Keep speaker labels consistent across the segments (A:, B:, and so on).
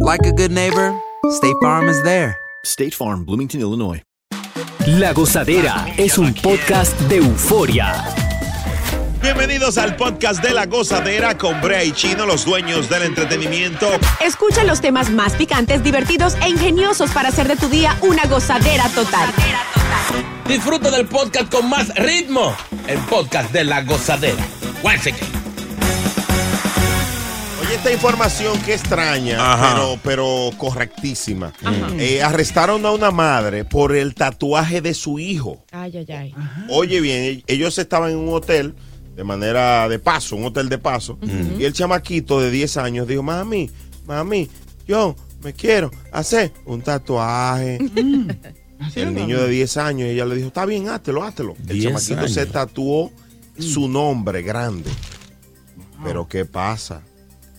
A: like a good neighbor, State Farm is there.
B: State Farm, Bloomington, Illinois.
C: La Gozadera es un podcast de euforia.
D: Bienvenidos al podcast de la gozadera con Brea y Chino, los dueños del entretenimiento.
E: Escucha los temas más picantes, divertidos e ingeniosos para hacer de tu día una gozadera total.
F: Disfruta del podcast con más ritmo. El podcast de la gozadera. Once again.
D: Oye, esta información que extraña,
F: Ajá.
D: pero, pero correctísima. Eh, arrestaron a una madre por el tatuaje de su hijo.
E: Ay, ay, ay.
D: Oye bien, ellos estaban en un hotel de manera de paso, un hotel de paso, y el chamaquito de 10 años dijo, mami, mami, yo me quiero hacer un tatuaje. el niño de 10 años, ella le dijo, está bien, háztelo, háztelo. El
F: 10
D: chamaquito se tatuó su nombre grande. Pero ¿qué pasa?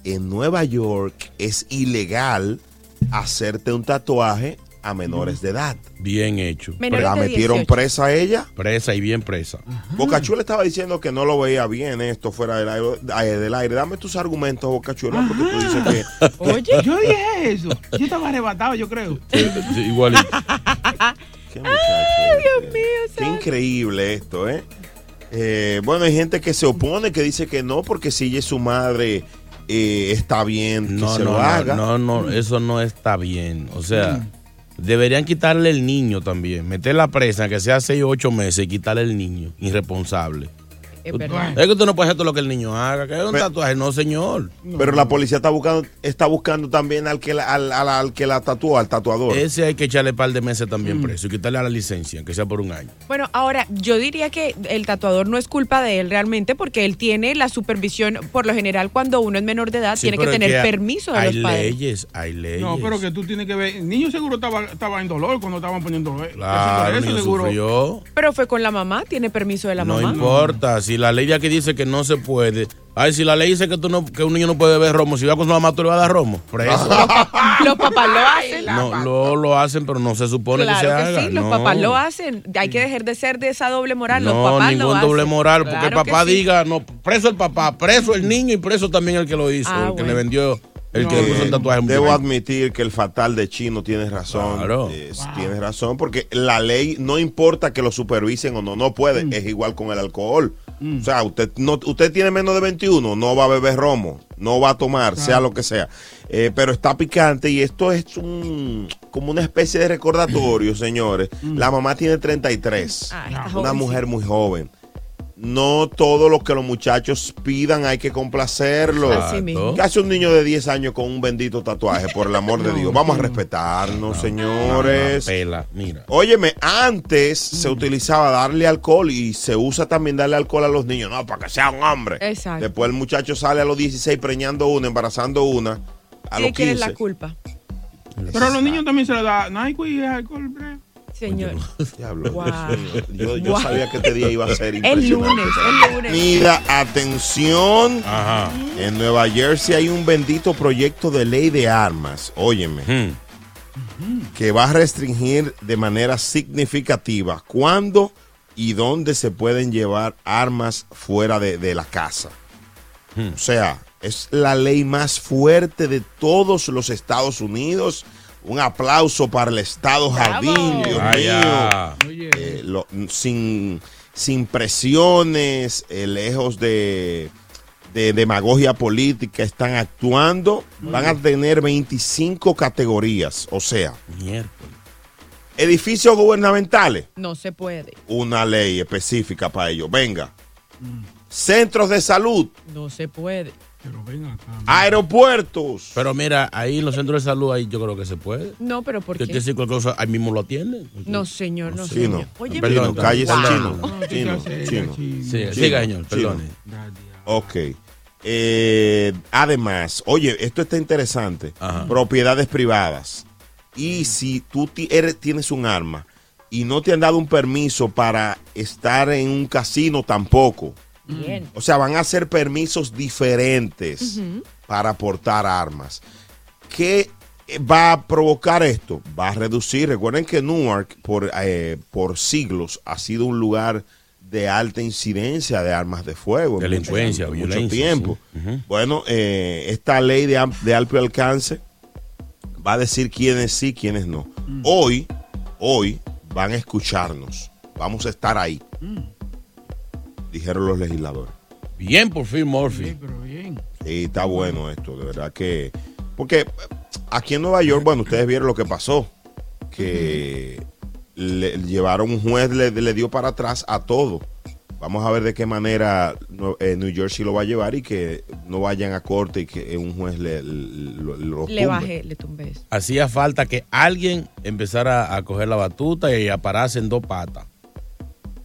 D: En Nueva York es ilegal hacerte un tatuaje a menores de edad.
F: Bien hecho.
E: Menores
D: La metieron
E: 18.
D: presa a ella.
F: Presa y bien presa.
D: Bocachula estaba diciendo que no lo veía bien esto fuera del aire. eh, del aire. Dame tus argumentos, Bocachula, porque tú dices que...
E: Oye,
G: Yo dije eso. Yo estaba arrebatado, yo creo.
F: Sí, igualito.
D: Qué muchacho,
E: Dios mío,
D: Qué increíble esto, ¿eh? Eh, Bueno, hay gente que se opone, que dice que no, porque si ella es su madre, eh, está bien que
F: No,
D: se
F: no,
D: lo
F: no,
D: haga.
F: no, no, eso no está bien. O sea, deberían quitarle el niño también. Meter la presa, que sea 6 o 8 meses, y quitarle el niño. Irresponsable.
E: Es verdad.
F: Es que tú no puedes hacer todo lo que el niño haga. Que es un
D: Pero-
F: tatuaje. No, señor.
D: Pero la policía está buscando, está buscando también al que la, al, al- al que la tatuó, al tatuador.
F: Ese hay que echarle un par de meses también
D: Mm.
F: preso y quitarle a la licencia, que sea por un año.
E: Bueno, ahora yo diría que el tatuador no es culpa de él realmente porque él tiene la supervisión, por lo general cuando uno es menor de edad,
F: Sí,
E: tiene que tener
F: hay-
E: permiso de
F: hay
E: los padres.
F: leyes, hay leyes.
G: No, pero que tú tienes que ver. El niño seguro estaba, estaba en dolor cuando estaban poniendo
F: Claro, el
G: eso,
F: niño
G: seguro.
F: sufrió.
E: Pero fue con la mamá, tiene permiso de la
F: no
E: mamá.
F: importa, si la ley de aquí dice que no se puede. Ay, si la ley dice que tú no, que un niño no puede beber romo, si va con su mamá, tú le vas a dar romo. Preso.
E: Los papás lo hacen.
F: no, lo, lo hacen, pero no se supone que se
E: que,
F: haga.
E: sí, los
F: no.
E: papás lo hacen. Hay que dejar de ser de esa doble moral. los
F: No,
E: papás lo
F: ningún
E: hacen.
F: doble moral, porque
E: Claro
F: el papá
E: sí.
F: diga, no, preso el papá, preso el niño y preso también el que lo hizo,
E: Ah,
F: el que
E: bueno.
F: le vendió, el que
D: Eh,
F: le puso el tatuaje.
D: Debo admitir que el fatal de Chino tiene razón.
F: Claro.
D: Eh, Tienes razón, porque la ley no importa que lo supervisen o no, no puede. Es igual con el alcohol. O sea, usted no, usted tiene menos de 21, no va a beber romo, no va a tomar, sea lo que sea. Eh, pero está picante y esto es un como una especie de recordatorio, señores. La mamá tiene 33,
E: Ah,
D: una
E: jovencita.
D: mujer muy joven. No todo lo que los muchachos pidan hay que complacerlo.
E: Así mismo.
D: ¿Qué hace un niño de 10 años con un bendito tatuaje, por el amor de Dios? Vamos a respetarnos, señores.
F: Pela, mira.
D: Óyeme, antes se utilizaba darle alcohol y se usa también darle alcohol a los niños, no, para que sea un hombre.
E: Exacto.
D: Después el muchacho sale a los 16 preñando una, embarazando una, a
E: ¿Y
D: los
E: de quién es
D: 15.
E: la culpa?
G: Pero a los niños también se les da Nike y alcohol, bre.
E: Señor.
D: Diablo,
E: Wow.
D: Yo, yo
E: Wow.
D: sabía que este día iba a ser
E: El
D: impresionante.
E: lunes, el lunes.
D: Mira, atención.
F: Ajá.
D: En Nueva Jersey hay un bendito proyecto de ley de armas. Óyeme.
F: Hmm.
D: que va a restringir de manera significativa cuándo y dónde se pueden llevar armas fuera de, de la casa. O sea, es la ley más fuerte de todos los Estados Unidos. Un aplauso para el Estado Jardín, Dios
F: Vaya.
D: mío. Eh, lo- sin, sin presiones, eh, lejos de, de demagogia política, están actuando. Van a tener 25 categorías. O sea,
F: Miércoles.
D: edificios gubernamentales,
E: No se puede.
D: una ley específica para ello. Venga. Centros de salud,
E: No se puede.
G: Pero ven acá.
D: aeropuertos.
F: Pero mira, ahí en los centros de salud, ahí yo creo que se puede.
E: No, pero ¿por qué?
F: que si cualquier cosa, ahí mismo lo atienden.
E: No, señor, no,
D: Chino.
E: señor. Oye,
F: Perdón,
D: Chino, cállese,
F: Wow.
D: chino.
G: No,
D: Chino, chino.
G: chino.
F: Sí,
D: Chino,
F: siga, señor,
D: chino.
F: perdone.
D: Ok. Eh, además, oye, esto está interesante.
F: Ajá.
D: Propiedades privadas. Y si tú eres- tienes un arma y no te han dado un permiso para estar en un casino tampoco.
E: Bien.
D: O sea, van a ser permisos diferentes para portar armas. ¿Qué va a provocar esto? Va a reducir. Recuerden que Newark por, eh, por siglos ha sido un lugar de alta incidencia de armas de fuego. en
F: Delincuencia,
D: mucho, mucho
F: violencia,
D: tiempo.
F: sí. Ujú.
D: Bueno, eh, esta ley de, de amplio alcance va a decir quiénes sí, quiénes no. Hoy, hoy van a escucharnos. Vamos a estar ahí. Dijeron los legisladores.
F: Bien por Phil Murphy.
G: Pero bien.
D: Y está bueno esto, de verdad que. Porque aquí en Nueva York, bueno, ustedes vieron lo que pasó. Que le llevaron, un juez le, le dio para atrás a todo. Vamos a ver de qué manera eh, New Jersey lo va a llevar y que no vayan a corte y que un juez le, lo, lo
E: Le
D: tumbe.
E: bajé, le tumbé eso.
F: Hacía falta que alguien empezara a coger la batuta y a pararse en dos patas.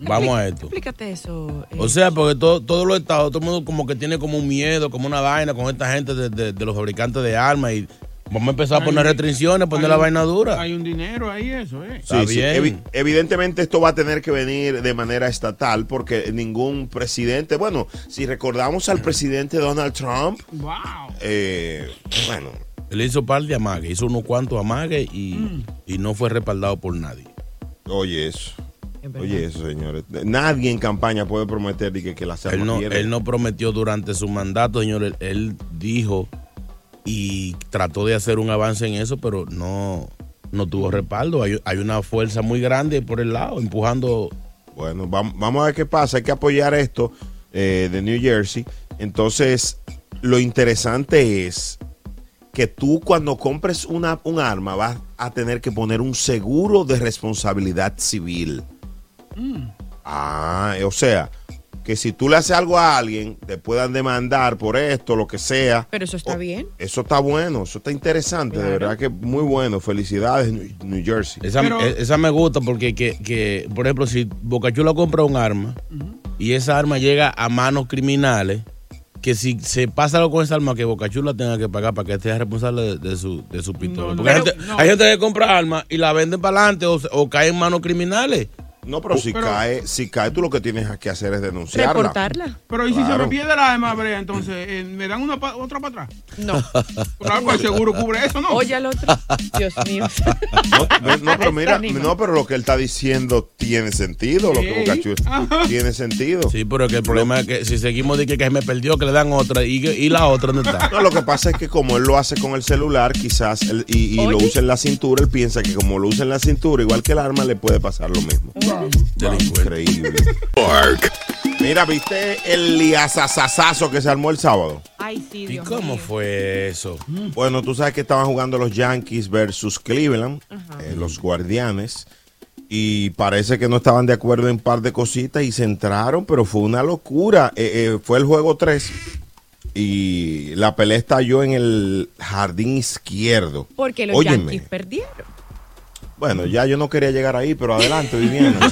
F: Vamos a esto.
E: Explícate eso. eh.
F: O sea, porque todo- todos los estados, todo el mundo como que tiene como un miedo, como una vaina con esta gente de, de- de los fabricantes de armas y vamos a empezar a
G: Hay-
F: poner restricciones, poner
G: hay
F: la vaina dura.
G: Hay un dinero ahí, eso, ¿eh?
D: Sí,
F: Está
D: sí.
F: bien.
D: Evi- evidentemente esto va a tener que venir de manera estatal porque ningún presidente, bueno, si recordamos al presidente Donald Trump,
G: ¡Wow!
D: eh, bueno,
F: Él hizo par de amagues, hizo unos cuantos amagues y, y no fue respaldado por nadie.
D: oye eso. Oye eso, señores. Nadie en campaña puede prometer que, que las
F: Él no,
D: pierden.
F: él no prometió durante su mandato, señor. Él, dijo y trató de hacer un avance en eso, pero no, no tuvo respaldo. Hay, hay una fuerza muy grande por el lado, empujando.
D: Bueno, vam- vamos a ver qué pasa. Hay que apoyar esto eh, de New Jersey. Entonces, lo interesante es que tú cuando compres una, un arma vas a tener que poner un seguro de responsabilidad civil. Ah, o sea, que si tú le haces algo a alguien, te puedan demandar por esto, lo que sea.
E: Pero eso está
D: O-
E: bien.
D: Eso está bueno, eso está interesante, de verdad que muy bueno. Felicidades, New, New Jersey.
F: Esa,
G: Pero-
F: e- esa me gusta porque, que, que, por ejemplo, si Bocachula compra un arma y esa arma llega a manos criminales, que si se pasa algo con esa arma, que Bocachula tenga que pagar para que esté responsable de, de su, de su pistola.
G: No,
F: porque hay, gente,
G: no.
F: hay gente que compra armas y la venden para adelante o, se- o cae en manos criminales.
D: No, pero si
G: Pero-
D: cae, si cae, tú lo que tienes que hacer es denunciarla.
E: Reportarla.
G: Pero ¿y si
D: Claro.
G: se me pierde la arma, Brea, entonces, eh, ¿me dan una pa- otra para atrás?
E: No.
G: Claro, pues el seguro cubre eso, ¿no?
E: Oye al otro. Dios mío.
D: No, no, no, pero mira, no, pero lo que él está diciendo tiene sentido, lo que
G: Sí.
D: Boca Chula- tiene sentido.
F: Sí, pero que el problema es que si seguimos de que, me perdió, que le dan otra y, que- y la otra ¿dónde está?
D: No, lo que pasa es que como él lo hace con el celular, quizás, él- y, y lo usa en la cintura, él piensa que como lo usa en la cintura, igual que el arma, le puede pasar lo mismo.
F: Delincuente.
D: Increíble. Mira, ¿viste el liazazazazo que se armó el sábado?
E: Ay, sí,
F: ¿Y
E: Dios
F: cómo
E: mío.
F: fue eso?
D: Bueno, tú sabes que estaban jugando los Yankees versus Cleveland, eh, los guardianes, y parece que no estaban de acuerdo en un par de cositas y se entraron, pero fue una locura. Eh, eh, fue el juego 3 y la pelea estalló en el jardín izquierdo.
E: Porque los
D: Óyeme.
E: Yankees perdieron.
D: Bueno, ya yo no quería llegar ahí, pero adelante, Viviana.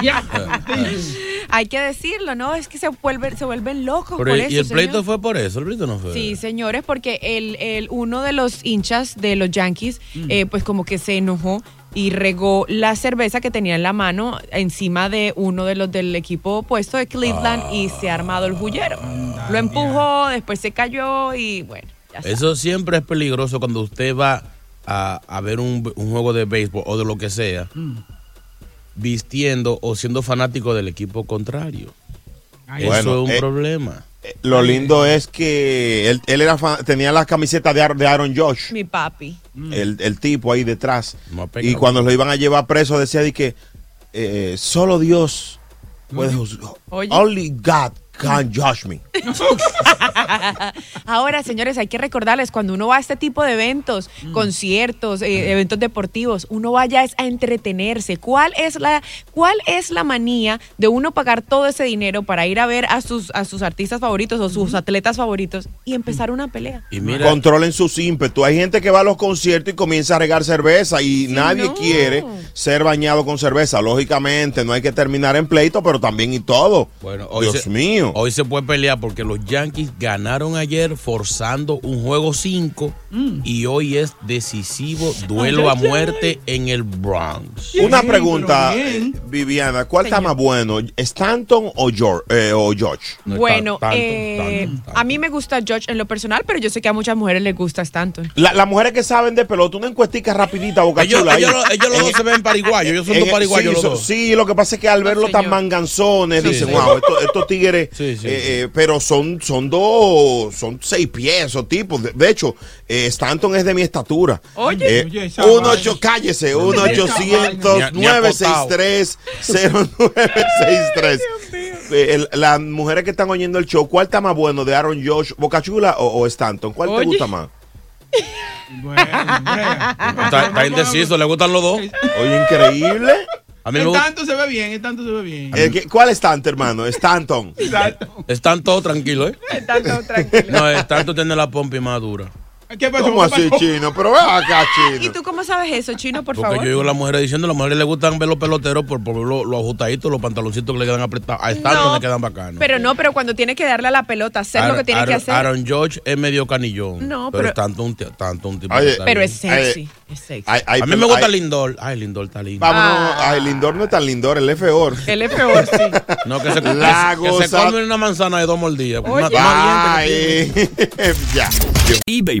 E: Hay que decirlo, ¿no? Es que se, vuelven se vuelven locos
F: Pero,
E: por
F: y
E: eso,
F: el pleito
E: señor.
F: fue por eso, el pleito no fue.
E: Sí, señores, porque el, el uno de los hinchas de los Yankees, eh, pues como que se enojó y regó la cerveza que tenía en la mano encima de uno de los del equipo opuesto de Cleveland y se ha armado el bullero. Lo empujó, después se cayó y bueno, ya.
F: Eso siempre es peligroso cuando usted va a, a ver un, un juego de béisbol o de lo que sea, vistiendo o siendo fanático del equipo contrario.
G: Ay,
F: Eso
D: Bueno,
F: es un
D: eh,
F: problema.
D: Lo lindo es que él, él era fan- tenía la camiseta de, Ar- de Aaron Josh,
E: Mi papi.
D: el, el tipo ahí detrás. Y cuando lo iban a llevar preso decía de que eh, solo Dios puede juzgar.
E: Oye.
D: Only God can judge me.
E: Ahora, señores, hay que recordarles, cuando uno va a este tipo de eventos, conciertos, eh, eventos deportivos, uno vaya es a entretenerse. ¿Cuál es la cuál es la manía de uno pagar todo ese dinero para ir a ver a sus a sus artistas favoritos o sus atletas favoritos y empezar una pelea?
F: Y mira,
D: Controlen sus ímpetus. Hay gente que va a los conciertos y comienza a regar cerveza y nadie
E: no.
D: quiere ser bañado con cerveza. Lógicamente, no hay que terminar en pleito, pero también y todo.
F: bueno, hoy
D: Dios
F: se,
D: mío.
F: Hoy se puede pelear porque los Yankees ganaron ayer forzando un juego 5 y hoy es decisivo duelo a muerte en el Bronx.
D: Una pregunta, eh, Viviana, ¿cuál está más bueno? ¿Stanton o George? eh, o George?
F: No es
E: bueno,
F: tan-
E: eh, a mí me gusta George en lo personal, pero yo sé que a muchas mujeres les gusta Stanton.
D: La- las mujeres que saben de pelota, una encuestica rapidita, boca
F: Ellos,
D: chula.
F: ellos, lo- ellos los dos se ven pariguayos, ellos son dos pariguayos
D: sí,
F: los
D: so-
F: dos.
D: sí, lo que pasa es que al verlos tan
E: señor.
D: manganzones,
F: Sí,
D: dicen,
F: sí.
D: wow, estos, estos tigres,
F: Sí, sí,
D: eh, eh, pero son, son dos, son seis pies, esos tipos. De, de hecho, eh, Stanton es de mi estatura.
E: Oye.
D: Eh,
G: Oye, esa
D: un
G: vaina.
D: ocho, cállese, 1
F: Ni a-
D: 800
F: ni a- ni a
D: 963 0963 Eh, el- Las mujeres que están oyendo el show, ¿cuál está más bueno de Aaron Josh, Bocachula o, o Stanton? ¿Cuál te gusta más?
G: Bueno.
F: Está, está indeciso, le gustan los dos.
D: Oye, increíble.
F: A mí gusta.
G: tanto se ve bien, en tanto se ve bien.
D: Eh, ¿qué- ¿Cuál es Stanton, hermano? Stanton.
G: Exacto.
F: Están todos tranquilos, ¿eh?
E: Stanton, tranquilo.
F: No, Stanton tiene la pompa más dura.
G: ¿Qué pasó?
D: ¿Cómo
G: ¿Qué
D: así,
G: pasó?
D: chino? Pero ve acá,
E: ¿Y
D: chino.
E: tú cómo sabes eso, Chino, por
F: Porque
E: favor?
F: yo digo a las mujeres diciendo, a las mujeres les gustan ver los peloteros por, por los lo ajustaditos, los pantaloncitos que le quedan apretados. A Stanton
E: No,
F: le quedan bacanos.
E: Pero no, pero cuando tiene que darle a la pelota, hacer lo que tiene que hacer.
F: Aaron George es medio canillón.
E: No,
F: pero,
E: pero-
F: es tanto un, tanto un tipo
D: Oye,
F: está
E: pero
F: bien.
E: es sexy, es sexy.
D: Ay, ay,
F: A mí me gusta
D: ay,
F: Lindor. Ay, Lindor está lindo.
D: Vámonos.
E: Ah.
D: Ay, Lindor no es tan Lindor, él es peor.
E: Él es peor, sí.
F: No, que se,
D: La
F: que se- que se
D: goza-
F: come una manzana de dos mordidas.
E: Oye.
D: Ya.
H: eBay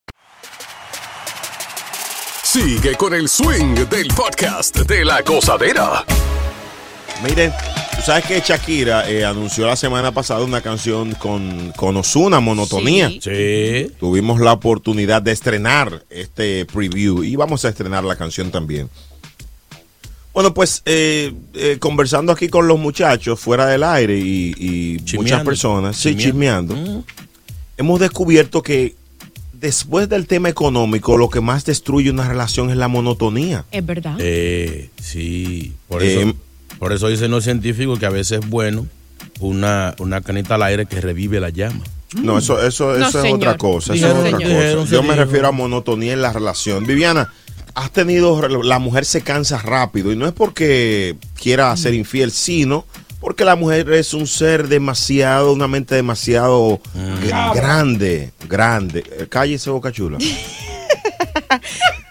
I: Sigue con el swing del podcast de la gozadera.
D: Miren, tú sabes que Shakira eh, anunció la semana pasada una canción con, con Ozuna, Monotonía.
E: Sí.
F: Sí.
D: Tuvimos la oportunidad de estrenar este preview y vamos a estrenar la canción también. Bueno, pues eh, eh, conversando aquí con los muchachos fuera del aire y, y muchas
F: Chismeando.
D: personas, sí,
F: Chismeando.
D: chismeando, hemos descubierto que después del tema económico, lo que más destruye una relación es la monotonía.
E: Es verdad.
F: Eh, sí. Por
D: Eh,
F: eso, por eso dicen los científicos que a veces es bueno una, una canita al aire que revive la llama.
D: No, eso, eso,
E: No,
D: eso es
E: señor.
D: otra cosa. Eso
F: Dijeron,
D: es otra
E: señor.
D: cosa.
F: dijeron,
D: Yo me refiero a monotonía en la relación. Viviana, has tenido, la mujer se cansa rápido y no es porque quiera ser infiel, sino porque la mujer es un ser demasiado, una mente demasiado gr- grande, grande. Eh, Cállese, boca chula.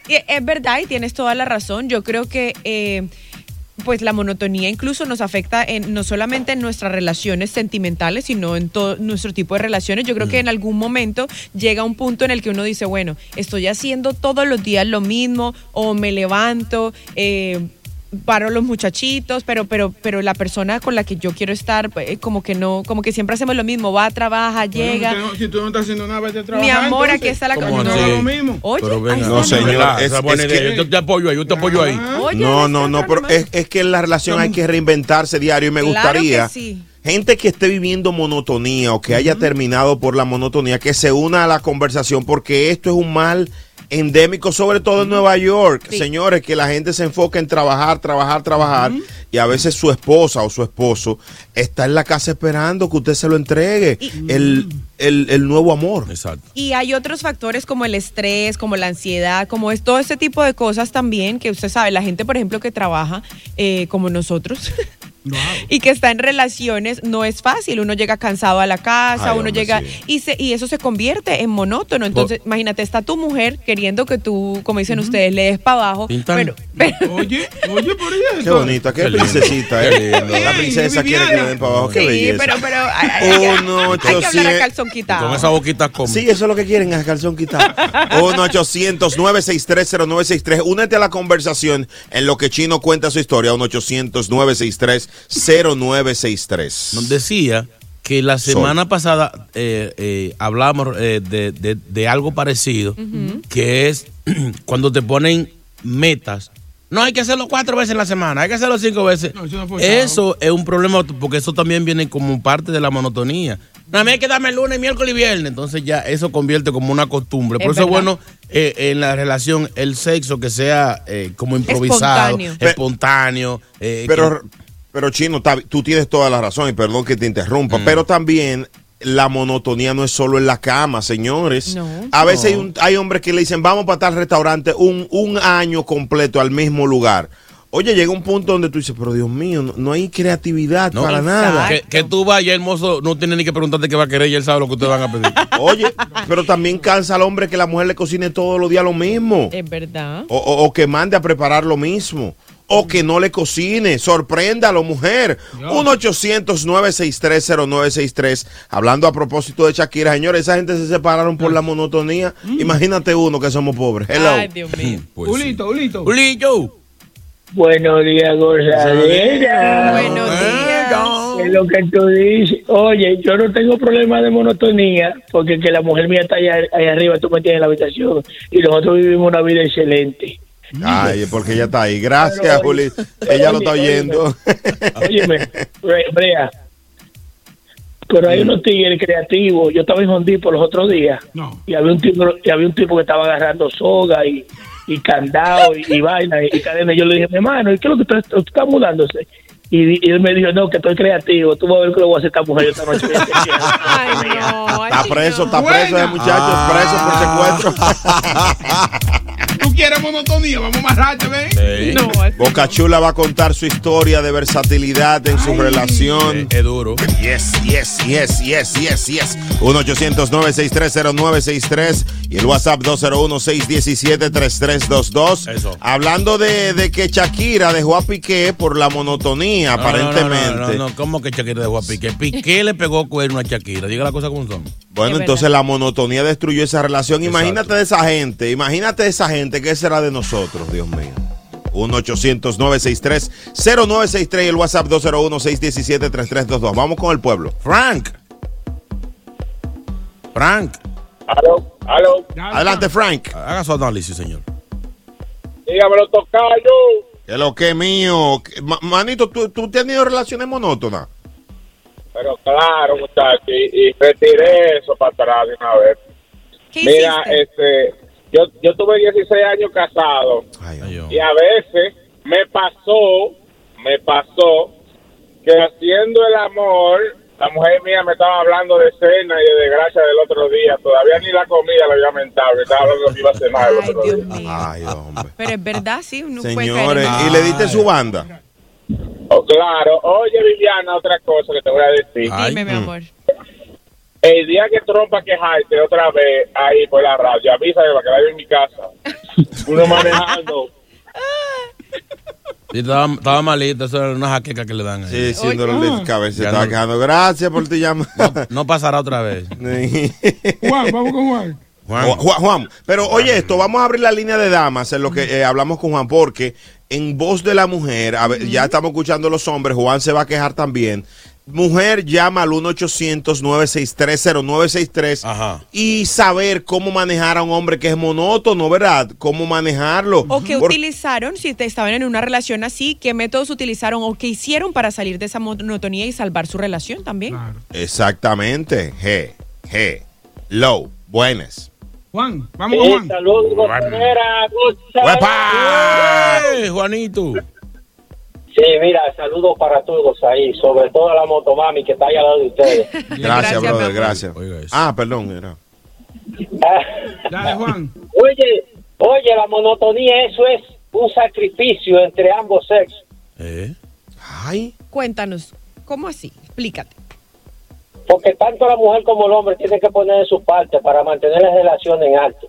E: Es verdad y tienes toda la razón. Yo creo que eh, pues la monotonía incluso nos afecta en, no solamente en nuestras relaciones sentimentales, sino en todo nuestro tipo de relaciones. Yo creo que en algún momento llega un punto en el que uno dice, bueno, estoy haciendo todos los días lo mismo o me levanto. eh, paro los muchachitos, pero, pero, pero la persona con la que yo quiero estar, pues, como que no, como que siempre hacemos lo mismo, va, trabaja, llega.
G: Bueno, si tú no estás haciendo nada, vete a
E: Mi
G: trabajar.
E: amor,
G: entonces.
E: aquí está la
F: ¿Cómo
G: No lo mismo.
E: Oye,
F: Pero venga,
D: No, señor, es-
F: buena
D: es
F: idea.
D: que-
F: Yo te apoyo ahí, yo te apoyo ahí.
E: Oye,
D: No, no, no, pero es, es que en la relación hay que reinventarse diario y me
E: Claro
D: gustaría
E: que sí.
D: gente que esté viviendo monotonía o que haya terminado por la monotonía que se una a la conversación porque esto es un mal endémico sobre todo en Nueva York.
E: Sí.
D: Señores, que la gente se enfoca en trabajar, trabajar, trabajar y a veces su esposa o su esposo está en la casa esperando que usted se lo entregue el, el, el nuevo amor.
F: Exacto.
E: Y hay otros factores como el estrés, como la ansiedad, como es todo ese tipo de cosas también que usted sabe, la gente, por ejemplo, que trabaja eh, como nosotros y que está en relaciones, no es fácil. Uno llega cansado a la casa,
D: Ay,
E: uno
D: hombre,
E: llega
D: sí.
E: y, se, y eso se convierte en monótono. Entonces, imagínate, está tu mujer queriendo que tú, como dicen ustedes, le des para abajo. Pero, pero-
G: Oye, oye, por eso.
D: Qué bonita, qué,
F: Qué
D: princesita,
F: Qué
D: eh. La princesa quiere que le den para abajo, qué
E: sí,
D: belleza.
E: pero, pero hay, hay- hay- que hablar a
D: 800.
E: calzón quitado.
F: Con esa boquita como.
D: Sí, eso es lo que quieren, a calzón quitado. 1-800-963-0963. Únete a la conversación en lo que Chino cuenta su historia. 1-800-963-0963.
F: Nos decía que la semana pasada eh, eh, hablamos eh, de, de- de algo parecido, que es cuando te ponen metas. No hay que hacerlo cuatro veces en la semana, hay que hacerlo cinco veces.
G: No, eso no es forzado.
F: eso es un problema porque eso también viene como parte de la monotonía. No, a mí hay que darme lunes, miércoles y viernes. Entonces ya eso convierte como una costumbre. Por
E: Es
F: eso es bueno eh, en la relación el sexo que sea eh, como improvisado,
E: Espontáneo.
F: espontáneo. eh,
D: Pero, pero Chino, tú tienes toda la razón y perdón que te interrumpa,
F: Mm.
D: pero también la monotonía no es solo en la cama, señores.
E: No.
D: A veces hay, un- hay hombres que le dicen, vamos para tal restaurante un, un año completo al mismo lugar. Oye, llega un punto donde tú dices, pero Dios mío, no, no hay creatividad
F: No.
D: para
E: Exacto.
D: nada.
F: Que, que tú vayas, el mozo no tiene ni que preguntarte qué va a querer y él sabe lo que ustedes van a pedir.
D: Oye, pero también cansa al hombre que la mujer le cocine todos los días lo mismo.
E: Es verdad.
D: O, o- o que mande a preparar lo mismo. O que no le cocine. Sorpréndalo, mujer. 1-800-963-0963. Hablando a propósito de Shakira. Señores, esa gente se separaron por la monotonía. Imagínate uno que somos pobres. Hello.
E: Ay, Dios mío.
F: Pues sí.
G: Ulito, Ulito.
J: Buenos días, gozadera.
E: Buenos días.
J: Es lo que tú dices. Oye, yo no tengo problema de monotonía porque que la mujer mía está allá, allá arriba, tú me tienes en la habitación y nosotros vivimos una vida excelente.
D: Ay, porque ella está ahí. Gracias,
J: Pero,
D: Juli. Ella lo está
J: oye,
D: oyendo.
J: Óyeme, Bre- Brea, pero hay unos tigres creativos. Yo estaba en Hondipo los otros días
G: No.
J: y había un tipo, y había un tipo que estaba agarrando soga y, y candado y, y vaina y cadena. Yo le dije, mi hermano, ¿y qué es lo que usted, usted está mudándose? Y, y él me dijo, no, que estoy creativo. Tú vas a ver que lo voy a hacer esta mujer esta noche.
E: Ay, no. ay,
D: Está preso, está preso ese muchacho. Preso por secuestro.
G: ¿Tú quieres monotonía? Vamos a amarrarte, ven.
E: No, así
D: Boca Chula va a contar su historia de versatilidad en su relación.
F: Eh, Es duro.
D: Yes, yes, yes, yes, yes, yes. 1-800-963-0963 y el WhatsApp 201-617-3322.
F: Eso.
D: Hablando de, de que Shakira dejó a Piqué por la monotonía,
F: No, no,
D: aparentemente.
F: No, no, no, no, ¿Cómo que Shakira dejó a Piqué? Piqué le pegó cuerno a Shakira. Diga las cosas como son.
D: Bueno,
E: Es
D: entonces la monotonía destruyó esa relación. Imagínate
F: Exacto.
D: de esa gente, imagínate de esa gente, ¿qué será de nosotros, Dios mío? 1-800-963-0963 y el WhatsApp 201-617-3322. Vamos con el pueblo.
F: Frank. Frank.
K: Aló, aló,
D: Adelante, Frank.
F: Haga su análisis, señor.
K: dígamelo, tocayo.
D: Que lo que es mío. Manito, ¿tú, tú has tenido relaciones monótonas?
K: Pero claro, muchachos, y, y retiré eso para atrás de una vez.
E: ¿Qué
K: Mira,
E: hiciste?
K: este, yo, yo tuve 16 años casado
D: Ay,
F: Ay,
K: y a veces me pasó, me pasó que haciendo el amor, la mujer mía me estaba hablando de cena y de desgracia del otro día. Todavía ni la comida lo había mentado, me estaba hablando de lo que iba a cenar el
E: Ay, Dios
K: día.
E: mío.
D: Ay, hombre.
E: Pero es verdad, sí. Uno
D: Señores, ¿y le diste su banda?
K: Oh, claro, oye Viviana, otra cosa que te voy a decir.
F: Ay,
E: Dime, mi
D: mm.
K: El día que trompa quejarte otra vez ahí por la radio, avísame para que vaya en mi casa. Uno manejando.
F: Y estaba, estaba malito, eso era una jaqueca que le dan ahí.
D: Sí, sí, un dolor de cabeza. Se
F: Ya
D: estaba
F: no-
D: quejando. Gracias por tu llamada.
F: No pasará otra vez.
G: Juan, vamos con Juan.
D: Juan. Juan, pero oye esto, vamos a abrir la línea de damas en lo que eh, hablamos con Juan, porque en voz de la mujer, a ver, ya estamos escuchando a los hombres, Juan se va a quejar también. Mujer llama al 1-800-963-0963 y saber cómo manejar a un hombre que es monótono, ¿verdad? Cómo manejarlo.
E: O que
D: Por-
E: utilizaron, si te estaban en una relación así, qué métodos utilizaron o qué hicieron para salir de esa monotonía y salvar su relación también.
D: Exactamente. G, G, low, buenas.
G: Juan, vamos con Juan.
K: Saludos,
F: ¡Eh, Juanito!
K: Sí, mira, saludos para todos ahí, sobre todo a la motomami que está ahí al lado de ustedes.
D: Gracias, brother, gracias. Ah, perdón, era.
G: Dale, Juan.
K: Oye, oye, la monotonía, eso es un sacrificio entre ambos sexos.
D: Ay.
E: Cuéntanos, ¿cómo así? Explícate.
K: Porque tanto la mujer como el hombre tienen que poner de su parte para mantener la relación en alto.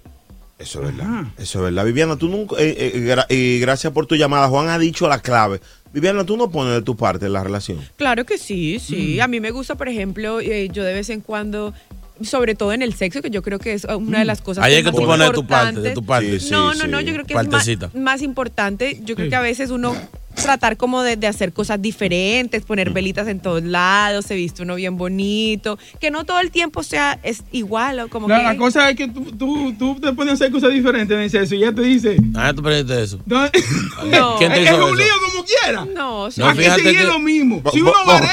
D: Eso es verdad. Eso es verdad. Viviana, tú nunca. eh, eh, gra- y gracias por tu llamada. Juan ha dicho la clave. Viviana, tú no pones de tu parte la relación.
E: Claro que sí, sí. A mí me gusta, por ejemplo, eh, yo de vez en cuando, sobre todo en el sexo, que yo creo que es una de las cosas
F: Ahí es
E: más
F: que tú pones de tu parte, de tu parte.
D: Sí,
E: no,
D: sí,
E: no, no,
D: sí.
E: yo creo que es más,
F: Partecita.
E: más importante. Yo creo que a veces uno tratar como de, de hacer cosas diferentes, poner
F: Mm.
E: velitas en todos lados, se viste uno bien bonito, que no todo el tiempo sea es igual o como
G: La,
E: que
G: la cosa es que tú, tú, tú te pones a hacer cosas diferentes en eso y ya te dice.
F: Ah, tú aprendiste eso.
G: No,
F: ¿Quién te
G: es,
F: hizo
G: es un
F: eso?
G: lío como quiera.
E: No,
F: No,
G: Aquí
F: fíjate
G: sigue
F: que-
G: lo mismo. Si uno varía,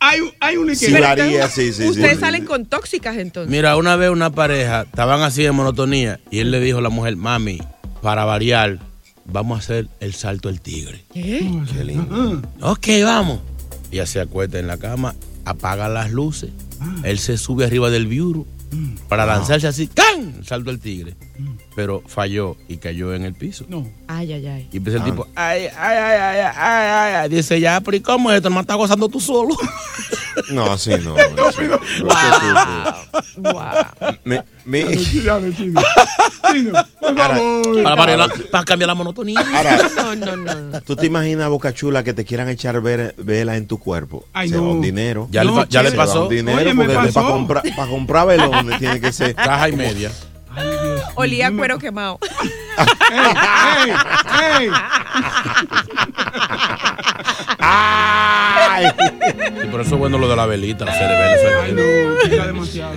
G: hay, hay un
D: Sí,
G: que
D: varía, sí, sí, sí.
E: ustedes
D: sí.
E: salen con tóxicas entonces.
F: Mira, una vez una pareja estaban así de monotonía y él le dijo a la mujer, mami, para variar, vamos a hacer el salto del tigre.
E: ¿Qué?
D: Qué lindo.
F: Ok, vamos. Ella se acuesta en la cama, apaga las luces, él se sube arriba del biuro para lanzarse así, ¡can! Salto del tigre. Pero falló y cayó en el piso.
G: No.
E: Ay, ay, ay.
F: Y empieza el tipo, ay, ay, ay, ay, ay, ay, ay. Dice, ya, pero ¿y cómo es esto? ¿No estás gozando tú solo?
D: No, sí, no. Me- me- Ahora-
G: favor.
F: Para, variar la- para cambiar la monotonía.
D: Ahora,
E: No, no, no.
D: ¿Tú te imaginas, Boca Chula, que te quieran echar ver- vela en tu cuerpo?
G: Ay,
D: se va
G: no.
D: un dinero.
F: Ya, le,
G: No,
F: fa- ya le
D: Se va
F: pasó.
D: un dinero
G: Oye,
D: porque
G: pasó.
D: para comprar, para comprar velones tiene que ser.
F: Caja y media.
G: Ay.
E: Olía cuero quemado.
G: ¡Ey, ey, ey!
D: ¡Ay!
F: Y por eso es bueno lo de la velita,
G: Ay, no, demasiado.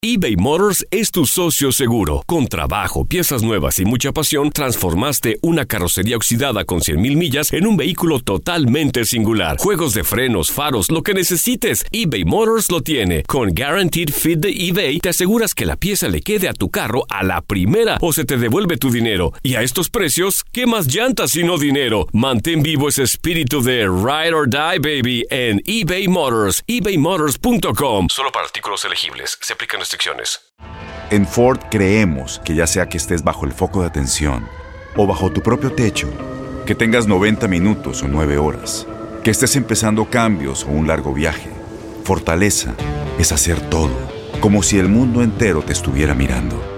H: eBay Motors es tu socio seguro. Con trabajo, piezas nuevas y mucha pasión, transformaste una carrocería oxidada con 100.000 millas en un vehículo totalmente singular. Juegos de frenos, faros, lo que necesites, eBay Motors lo tiene. Con Guaranteed Fit de eBay, te aseguras que la pieza le quede a tu carro a la primera o se te devuelve tu dinero. Y a estos precios, ¿qué más llantas sino dinero? Mantén vivo ese espíritu de Ride or Die, baby, en eBay Motors. ebaymotors.com. Solo para artículos elegibles. Se aplican restricciones.
L: En Ford creemos que ya sea que estés bajo el foco de atención o bajo tu propio techo, que tengas 90 minutos o 9 horas, que estés empezando cambios o un largo viaje, fortaleza es hacer todo, como si el mundo entero te estuviera mirando.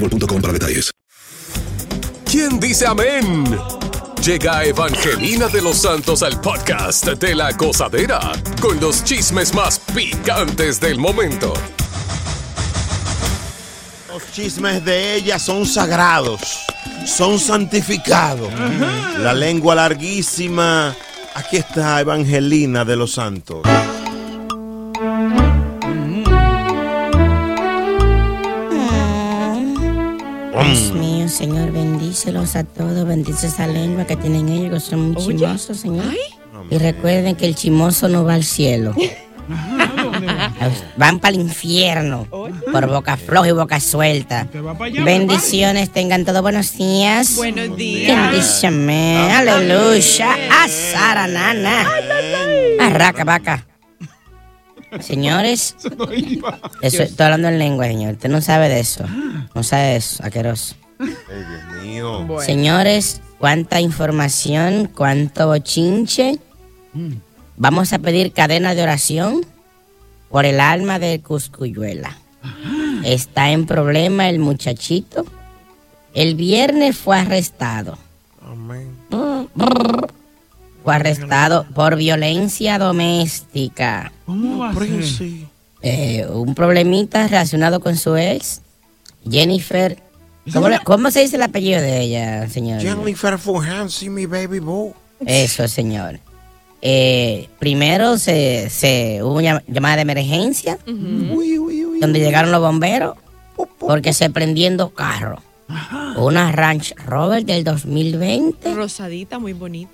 M: boostmobile.com para detalles.
I: ¿Quién dice amén? Llega Evangelina de los Santos al podcast de la gozadera con los chismes más picantes del momento.
D: Los chismes de ella son sagrados, son santificados. La lengua larguísima. Aquí está Evangelina de los Santos.
N: Dios mío, Señor, bendícelos a todos, bendice esa lengua que tienen ellos, que son muy
E: Oye.
N: chimosos, Señor. Y recuerden que el chimoso no va al cielo. Van para el infierno por boca floja y boca suelta. Bendiciones, tengan todos buenos días.
E: Buenos días.
N: Bendíceme, aleluya. Azara, nana. Arraca, vaca. Señores, eso, estoy hablando en lengua, señor. Usted no sabe de eso. No sabe de eso, aqueroso.
D: Ay, Dios mío.
N: Señores, cuánta información, cuánto bochinche. Vamos a pedir cadena de oración por el alma de Cuscuyuela. Está en problema el muchachito. El viernes fue arrestado. Fue arrestado por violencia doméstica.
G: ¿Cómo va a ser?
N: Eh, un problemita relacionado con su ex, Jennifer. ¿Cómo, se dice el apellido de ella, señor?
D: Jennifer Fulhansi, mi baby boo.
N: Eso, señor. Eh, primero se, se hubo una llamada de emergencia donde llegaron los bomberos porque se prendiendo carro. Una Ranch Rover del 2020
E: Rosadita, muy bonita.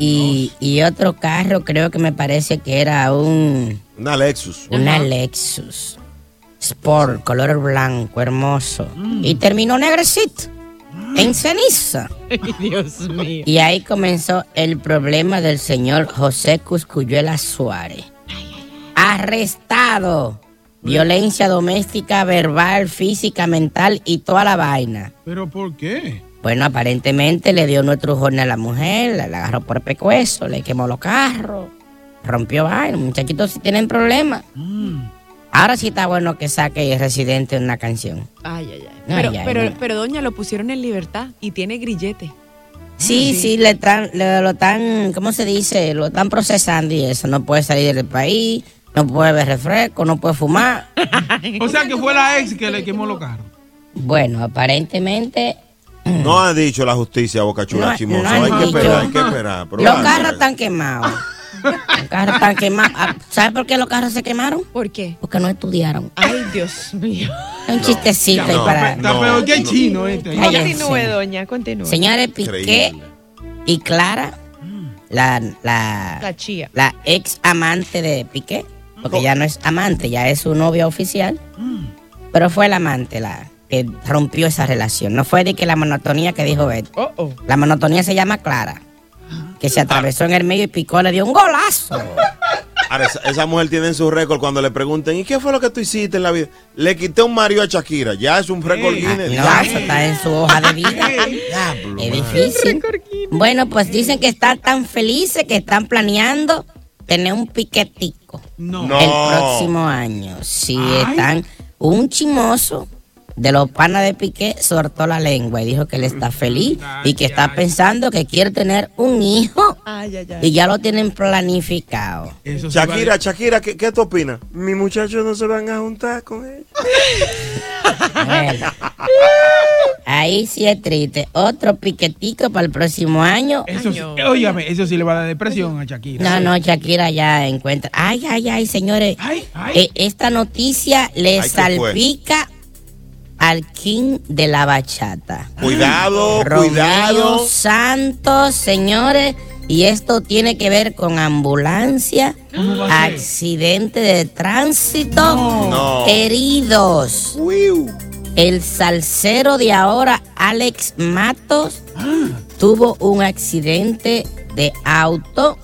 N: Y, y otro carro creo que me parece que era un
D: Una Lexus.
N: una Lexus Sport color blanco hermoso y terminó negrecito en ceniza.
E: Ay, Dios mío.
N: Y ahí comenzó el problema del señor José Cuscuyuela Suárez. Arrestado. Violencia doméstica, verbal, física, mental y toda la vaina.
G: ¿Pero por qué?
N: Bueno, aparentemente le dio nuestro jornal a la mujer, la la agarró por pecueso, le quemó los carros, rompió vaina. Muchachitos sí tienen problemas. Ahora sí está bueno que saque Residente una canción.
E: Ay, ay, ay. Pero,
N: ay,
E: pero, pero, doña, lo pusieron en libertad y tiene grillete.
N: Sí, sí, le están, le- lo están, ¿cómo se dice? Lo están procesando y eso. No puede salir del país, no puede beber refresco, no puede fumar.
G: O sea que fue la ex que le quemó los carros.
N: Bueno, aparentemente
D: No ha dicho la justicia, Boca Chula
N: No,
D: Chimoso.
N: no han
D: hay que esperar, hay que esperar.
N: Los carros están quemados. Los carros están quemados. Ah, ¿Sabe por qué los carros se quemaron?
E: ¿Por qué?
N: Porque no estudiaron.
E: Ay, Dios mío.
N: Un chistecito ahí
G: No,
N: para.
G: está peor que el chino este.
E: Continúe, doña, continúe.
N: Señores, Piqué y Clara, la, la,
E: La chía.
N: la ex amante de Piqué, porque ya no es amante, ya es su novia oficial, pero fue la amante la que rompió esa relación. No fue de que la monotonía que dijo Beto.
E: Oh, oh.
N: La monotonía se llama Clara, que se atravesó en el medio y picó, le dio un golazo.
D: Ahora, esa, esa mujer tiene en su récord cuando le pregunten, ¿y qué fue lo que tú hiciste en la vida? Le quité un Mario a Shakira. Ya es un récord
G: Ey.
D: Guinness.
N: No, eso está en su hoja de vida.
D: Diablo,
N: Es difícil. Bueno, pues dicen que están tan felices que están planeando tener un piquetico
G: No.
D: No.
N: el próximo año. Si
G: Ay.
N: están un chimoso de los panas de Piqué soltó la lengua y dijo que él está feliz y que está pensando que quiere tener un hijo
E: Ay, ay, ay.
N: y ya lo tienen planificado.
G: Eso sí
D: Shakira,
G: vale.
D: Shakira, ¿qué, qué tú opinas? Mis muchachos no se van a juntar con él.
N: Bueno. Ahí sí es triste. Otro piquetico para el próximo año.
G: Eso sí, óigame, eso sí le va a dar depresión a Shakira.
N: No, no, Shakira ya encuentra. Ay, ay, ay, señores.
G: Ay, ay.
N: Eh, esta noticia le salpica al king de la bachata.
D: Cuidado,
N: Romeo
D: cuidado.
N: Santos, señores. Y esto tiene que ver con ambulancia, accidente de tránsito,
D: No.
N: heridos.
D: Uiu.
N: El salsero de ahora, Alex Matos, tuvo un accidente de auto.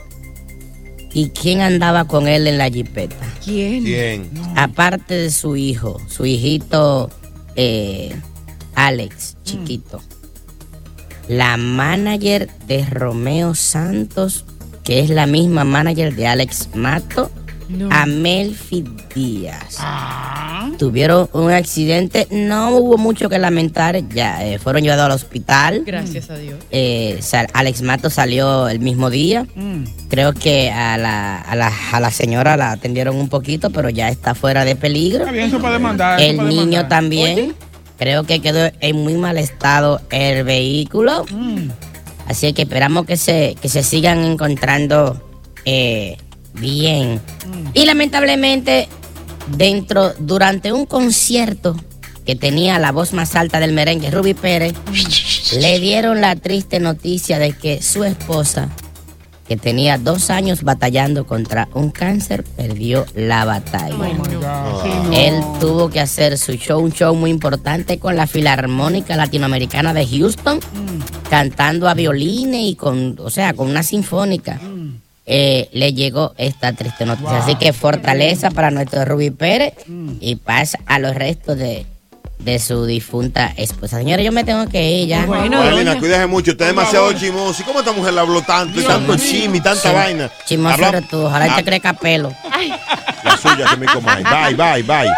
N: ¿Y quién andaba con él en la jipeta?
E: ¿Quién?
D: Bien.
N: Aparte de su hijo, su hijito eh, Alex, chiquito. La manager de Romeo Santos, que es la misma manager de Alex Mato,
E: No.
N: Amelfi Díaz. Tuvieron un accidente, no hubo mucho que lamentar, ya eh, fueron llevados al hospital.
E: Gracias a Dios.
N: Eh, sal- Alex Mato salió el mismo día.
G: Mm.
N: Creo que a la, a, la, a la señora la atendieron un poquito, pero ya está fuera de peligro.
G: Está bien, eso para demandar. eso
N: El
G: para
N: niño
G: demandar.
N: también. Creo que quedó en muy mal estado el vehículo.
G: Mm.
N: Así que esperamos que se, que se sigan encontrando eh, bien.
G: Mm.
N: Y lamentablemente, dentro, durante un concierto que tenía la voz más alta del merengue, Ruby Pérez, le dieron la triste noticia de que su esposa, que tenía dos años batallando contra un cáncer, perdió la batalla. Él tuvo que hacer su show, un show muy importante con la Filarmónica Latinoamericana de Houston, cantando a violines y con, o sea, con una sinfónica. Eh, le llegó esta triste noticia. Así que fortaleza para nuestro Ruby Pérez y paz a los restos de, de su difunta esposa. Señores, yo me tengo que ir ya.
D: Carolina, cuídese mucho. Usted es demasiado chimoso. ¿Y cómo esta mujer le habló tanto? Y tanto chisme y tanta
N: Sí.
D: vaina.
N: Chismoso
D: Habla-
N: eres tú, ojalá
D: Ah,
N: te crezca pelo.
D: La suya que me comáis. Bye, bye, bye.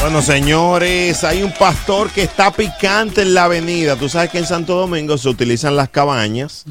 D: Bueno, señores, hay un pastor que está picante en la avenida. Tú sabes que en Santo Domingo se utilizan las cabañas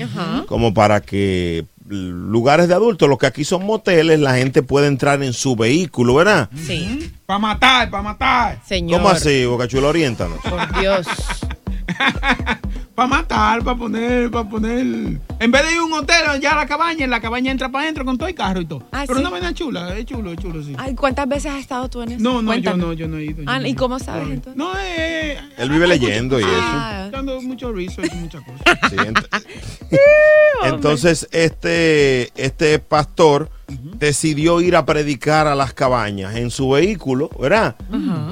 D: como para que lugares de adultos, los que aquí son moteles, la gente puede entrar en su vehículo, ¿verdad?
E: Sí.
G: Para matar, para matar.
E: Señor.
D: ¿Cómo así, Bocachulo? Oriéntanos.
E: Por Dios.
G: Para matar, para poner, para poner. En vez de ir a un hotel, ya a la cabaña, en la cabaña entra para adentro con todo el carro y todo. Pero
E: sí.
G: una vaina chula, es chulo, es chulo, sí.
E: Ay, ¿cuántas veces has estado tú en eso?
G: No, no, yo no, yo no he ido.
E: Ah, ¿y cómo sabes entonces?
G: No, eh.
D: Él vive leyendo y eso.
E: Ah.
G: Dando mucho research y muchas cosas.
D: Sí, ent- Entonces, este, este pastor decidió ir a predicar a las cabañas en su vehículo, ¿verdad?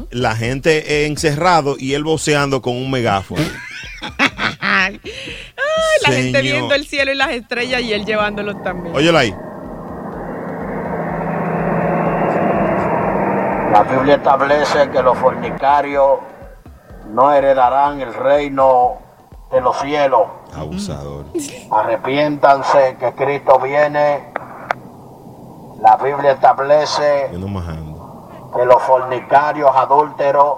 D: La gente eh, encerrado y él voceando con un megáfono.
E: Ay, la gente viendo el cielo y las estrellas y él llevándolo también.
D: Óyelo ahí.
O: La Biblia establece que los fornicarios no heredarán el reino de los cielos.
D: Abusador.
O: Arrepiéntanse que Cristo viene. La Biblia establece que los fornicarios adúlteros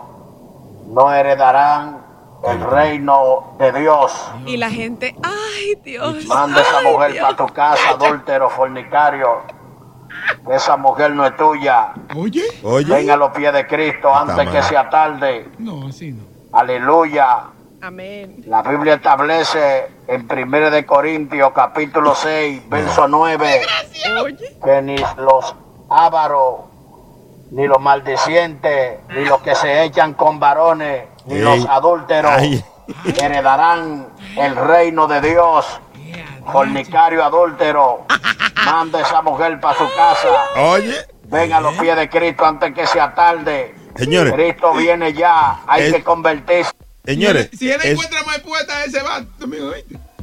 O: no heredarán el reino de Dios.
E: Y la gente, ay Dios.
O: Manda esa mujer para tu casa, adúltero, fornicario. Esa mujer no es tuya.
G: Oye.
D: Oye.
O: Ven a los pies de Cristo antes que sea tarde.
G: No, así no.
O: Aleluya.
E: Amén.
O: La Biblia establece en 1 de Corintios capítulo 6, verso 9, que ni los ávaros, ni los maldicientes, ni los que se echan con varones, ni
D: Ey.
O: los adúlteros
D: Ay.
O: heredarán el reino de Dios. Fornicario adúltero, manda a esa mujer para su casa.
D: Oye.
O: Ven a los pies de Cristo antes que sea tarde.
D: Señores.
O: Cristo viene ya, hay
D: Es-
O: que convertirse.
D: Señores,
G: Si él
D: es-
G: encuentra más puertas, ese va.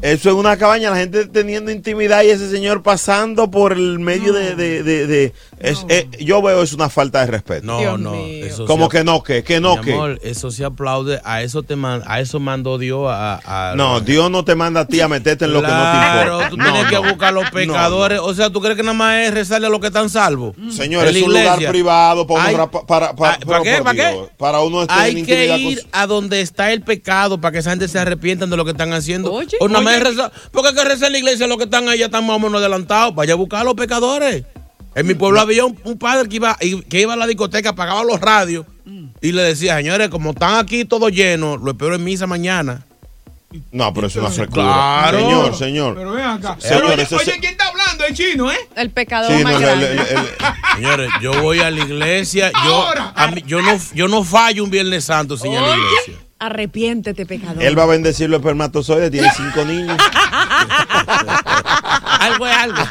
D: Eso es una cabaña, la gente teniendo intimidad y ese señor pasando por el medio de... de, de- de- es- eh, yo veo es una falta de respeto.
F: No, no. Eso
D: Como que no, que, que no,
F: Mi
D: que...
F: amor, eso se aplaude. A eso te man- a eso mandó Dios a. a-
D: No, Dios no te manda a ti a meterte en lo que no te
F: Claro,
D: importa.
F: tú
D: No,
F: tienes que
D: no.
F: buscar a los pecadores. O sea, ¿tú crees que nada más es rezarle a los que están salvos?
D: Señor,
F: En
D: es un lugar
F: iglesia.
D: privado para uno,
F: Hay-
D: ra- para, para,
F: ¿Para
D: pero
F: qué? ¿Para qué?
D: Dios, Para uno estar en
F: Hay que
D: intimidad
F: ir
D: con-
F: a donde está el pecado para que esa gente se arrepientan de lo que están haciendo.
E: Oye.
F: o nada más Es rezar- porque hay que rezar en la iglesia, los que están ahí ya están más o menos adelantados. Vaya a buscar a los pecadores. En mi pueblo había un, un padre que iba, y- que iba a la discoteca, apagaba los radios y le decía, señores, como están aquí todos llenos, lo espero en misa mañana.
D: No, pero es una secura.
F: Claro.
D: Señor, señor.
G: Pero ven acá.
D: Señor,
G: Pero oye, ¿quién está hablando? El chino, ¿eh?
E: El pecador
D: Sí, no,
E: más
D: el-
E: grande.
D: el- el-
F: Señores, yo voy a la iglesia, yo,
G: Ahora.
F: a mí- yo, no, yo no fallo un Viernes Santo sin ir a la iglesia.
E: Arrepiéntete, pecador.
D: él va a bendecir los espermatozoides, tiene cinco niños.
F: algo es algo.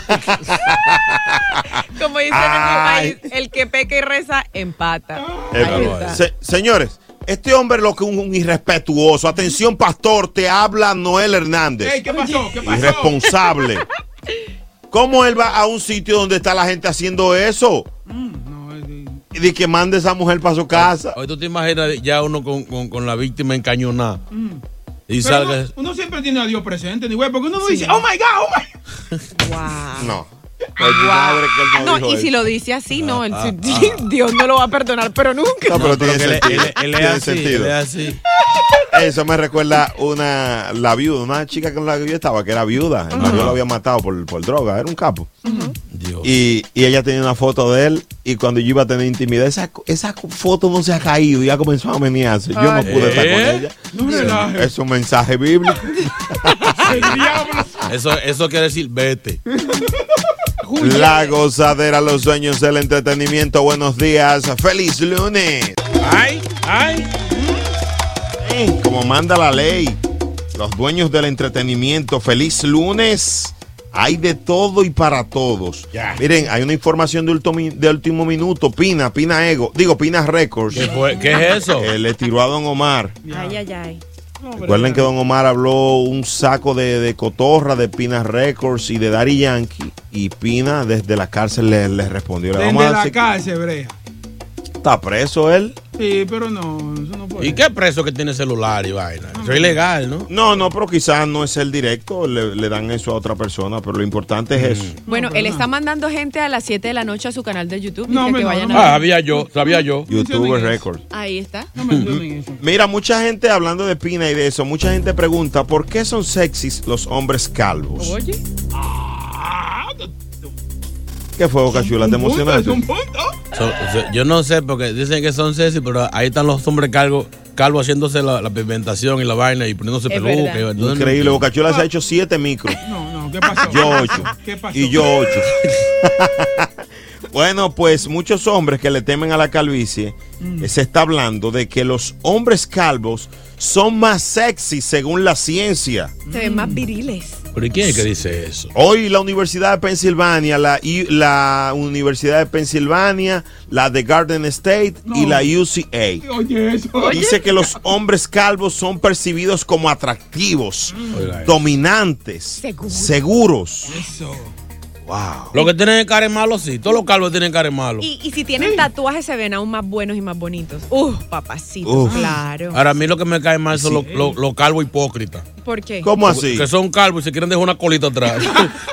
E: Como dicen
D: Ay.
E: en mi país, el que peca y reza, empata.
D: Se- señores, este hombre lo que es un, un irrespetuoso. Atención, pastor, te habla Noel Hernández.
G: Ey, ¿qué pasó? ¿Qué pasó?
D: Irresponsable. ¿Cómo él va a un sitio donde está la gente haciendo eso? Y de que mande esa mujer para su casa.
F: Hoy tú te imaginas ya uno con, con- con la víctima encañonada. Y
G: Pero
F: salga.
G: uno, uno siempre tiene a Dios presente, ni güey, porque uno no dice, oh my God, oh my
E: Wow.
D: No. Él no
E: No,
D: dijo
E: y
D: eso.
E: si lo dice así, no, el-
F: ah,
E: Dios no lo va a perdonar, pero nunca.
D: No, pero tiene sentido.
F: él- él es
D: tiene
F: así,
D: sentido.
F: él es así.
D: Eso me recuerda una la viuda, una chica con la que yo estaba, que era viuda. El marido lo había matado por, por droga, era un capo. Y, y ella tenía una foto de él y cuando yo iba a tener intimidad, esa, esa foto no se ha caído y ya comenzó a menearse. Yo no pude estar con
F: ¿Eh?
D: ella.
G: No.
D: Es un mensaje bíblico.
F: Eso, eso quiere decir vete.
D: La gozadera, los dueños del entretenimiento. Buenos días. Feliz lunes.
F: Ay, ay.
D: Como manda la ley. Los dueños del entretenimiento. Feliz lunes. Hay de todo y para todos. Miren, hay una información de último, de último minuto. Pina, Pina Ego. Digo, Pina Records.
F: ¿Qué, fue? ¿Qué es eso?
D: Eh, le tiró a Don Omar.
E: Ay, ay, ay.
D: Recuerden que Don Omar habló un saco de, de cotorra de Pina Records y de Daddy Yankee. Y Pina desde la cárcel le, le respondió.
G: Desde la
D: que
G: cárcel, brea.
D: Está preso él.
G: Sí, pero no, eso no puede.
F: ¿Y qué preso que tiene celular y vaina? Eso es ilegal, ¿no?
D: No, no, pero quizás no es el directo. Le, le dan eso a otra persona. Pero lo importante es eso.
E: Bueno, él está mandando gente a las 7 de la noche a su canal de YouTube. dice que vayan a
F: Ah,
E: ver.
F: sabía yo, sabía yo.
D: YouTuber Records.
E: Ahí está.
D: Mira, mucha gente hablando de Pina y de eso, mucha gente pregunta ¿por qué son sexys los hombres calvos?
E: Oye.
D: ¿Qué fue, Boca Chula? ¿Te emocionaste?
F: So- so- yo no sé, porque dicen que son sexy, pero ahí están los hombres calvos calvo haciéndose la, la pigmentación y la vaina y poniéndose peluca.
D: Increíble, Boca Chula se ha hecho siete micros.
G: No, no, ¿qué pasó?
D: Yo ocho.
G: ¿Qué pasó?
D: Y yo ocho. bueno, pues muchos hombres que le temen a la calvicie,
G: Mm.
D: se está hablando de que los hombres calvos son más sexy según la ciencia.
E: Se ven más viriles.
F: ¿Pero y quién es que dice eso?
D: Hoy la Universidad de Pensilvania, la, la Universidad de Pensilvania, la de Garden State y la UCA.
G: Oye, eso.
D: Dice que los hombres calvos son percibidos como atractivos,
F: Oiga eso.
D: dominantes, seguros.
G: Eso.
D: Wow.
F: Lo que tienen cara es malo, sí. Todos los calvos tienen cara es malo.
E: Y, y si tienen tatuajes se ven aún más buenos y más bonitos. Uf, papacitos,
F: Uf.
E: claro.
F: Ahora, a mí lo que me cae mal son los, los- los calvos hipócritas.
E: ¿Por qué?
D: ¿Cómo así?
F: Que son calvos y se quieren dejar una colita atrás.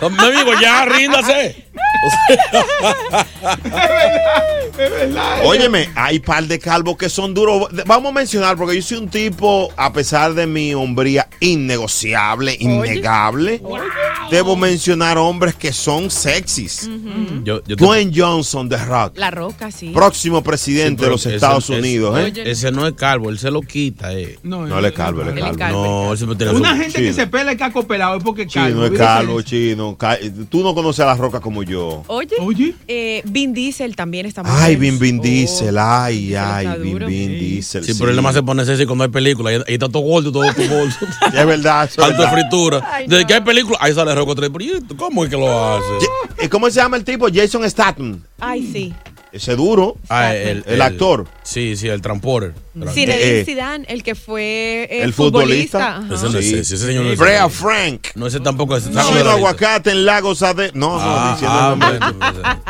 F: Me digo, ya, ríndase.
G: Es verdad.
D: Óyeme, hay par de calvos que son duros. Vamos a mencionar, porque yo soy un tipo, a pesar de mi hombría innegociable, innegable, debo mencionar hombres que son sexys.
F: Yo- yo te-
D: Dwayne Johnson de Rock,
E: La roca, sí.
D: próximo presidente
F: Sí,
D: de los
F: ese-
D: Estados
F: ese-
D: Unidos. ¿eh?
F: Ese no es calvo, él se lo quita. Eh.
G: No,
D: No, él es calvo, él es
G: es
D: calvo.
F: No, él
G: Una gente que
D: Chino.
G: se pela el caco pelado es porque es calvo.
D: Chino es calvo, chino. Tú no conoces a la roca como yo.
E: Oye, Eh, Vin Diesel también está muy
D: Ay,
E: bien.
D: Vin Vin Diesel, ay, ay, Vin. Vin Diesel.
F: Sí, pero él nada más se pone sexy cuando hay película. Ahí, está todo gordo, todo, gordo.
D: Es verdad, eso es
F: Alto de fritura. Desde que hay película, ahí sale Rocco 3. Pero ¿y esto? ¿cómo es que lo hace?
D: ¿Y ¿Cómo se llama el tipo? Jason Statham.
E: Ay, sí.
D: Ese duro.
F: Ah, el,
D: El actor.
F: Sí, sí, el transporter.
E: Zinedine
D: eh,
E: Zidane, el que fue eh,
D: el futbolista.
E: Ajá.
F: Ese no es
D: Sí.
F: ese señor no es
D: Brea
F: sexy.
D: Frank.
F: No, ese tampoco es. de la lista.
D: aguacate en Lagos Ade. No, no,
F: Ah,
D: diciendo
F: ah,
D: el nombre.
F: bueno,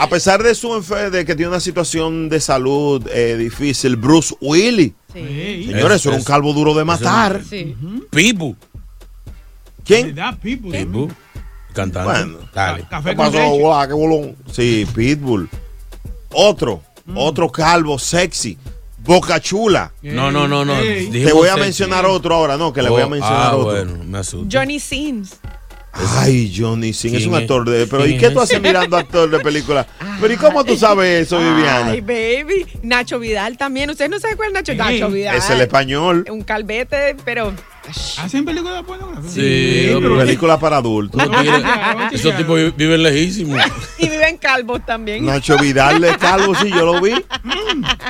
D: A pesar de su enfermedad, de que tiene una situación de salud eh, difícil, Bruce Willis. Señores, eso era un calvo duro de matar.
E: Sí.
F: Pipu.
D: ¿Quién?
G: People.
F: Pipu. Cantante.
D: Bueno.
F: Dale.
G: Café
D: ¿Qué
G: con
D: pasó?
G: leche.
D: Guau, qué bolón. Sí, Pitbull. Otro,
F: Mm.
D: otro calvo sexy. Boca Chula.
F: No, no, no, no.
G: Ey.
D: Te voy a
F: sexy.
D: mencionar otro ahora, no, que le voy a
F: Oh,
D: mencionar
F: ah,
D: otro.
F: bueno, me asusto.
E: Johnny Sins.
D: Ay, Johnny Singh es
F: ¿Quién
D: un actor de. Pero ¿y
F: ¿Quién
D: qué tú haces mirando actor de película? Pero ¿y cómo tú sabes eso, Viviana?
E: Ay, baby. Nacho Vidal también. ¿Ustedes no saben cuál es Nacho? Nacho Vidal.
D: Es el español.
E: Un calvete, pero.
G: ¿Hacen películas pornográficas?
F: Sí, pero-
D: Película para adultos.
F: Esos tipos vi- viven lejísimos.
E: Y viven calvos también.
D: Nacho Vidal de calvo, sí, yo lo vi.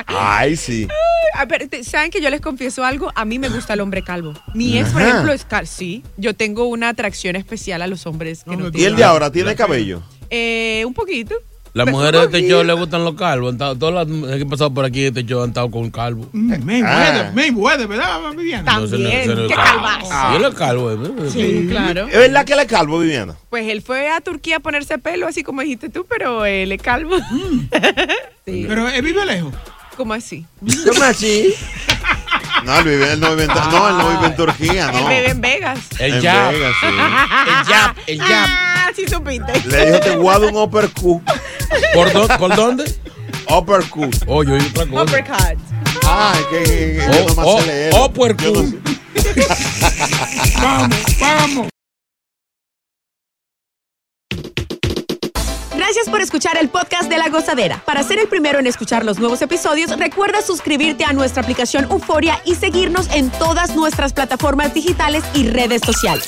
D: Ay, sí.
E: Ay, pero, te- ¿Saben que yo les confieso algo? A mí me gusta el hombre calvo. Mi ex, por ejemplo, es calvo. Sí, yo tengo una atracción especial a los hombres que no,
D: ¿Y el de ahora tiene cabello?
E: Eh, un poquito.
F: Las mujeres de este show le gustan los calvos. Todas las mujeres que han pasado por aquí de este show han estado con calvo.
G: Mayweather, Mayweather, ¿verdad, Viviana?
F: No, ese no- ese no es
E: qué
F: calvo.
E: calvazo.
F: Ah, Yo le calvo. eh.
E: Sí, claro.
D: ¿Es verdad que él es calvo, Viviana?
E: Pues él fue a Turquía a ponerse pelo, así como dijiste tú, pero él es calvo. sí.
G: Pero él vive lejos.
E: ¿Cómo así?
D: ¿Cómo así? No, él, vive, él no vive en, no, él no vive en Turquía,
E: Él
D: no.
E: vive en Vegas.
F: El
D: En. Vegas, sí.
F: El jab, el jab.
E: Sí supiste.
D: Le dijo, te guardo un uppercut.
F: ¿Por, dó- ¿Por dónde?
D: Uppercut.
F: Oh, yo otra cosa.
E: Uppercut.
D: Ah, es que, que- que yo nomás
F: oh,
D: sé
F: oh,
D: no sé.
G: Vamos, vamos.
P: Gracias por escuchar el podcast de La Gozadera. Para ser el primero en escuchar los nuevos episodios, recuerda suscribirte a nuestra aplicación Euforia y seguirnos en todas nuestras plataformas digitales y redes sociales.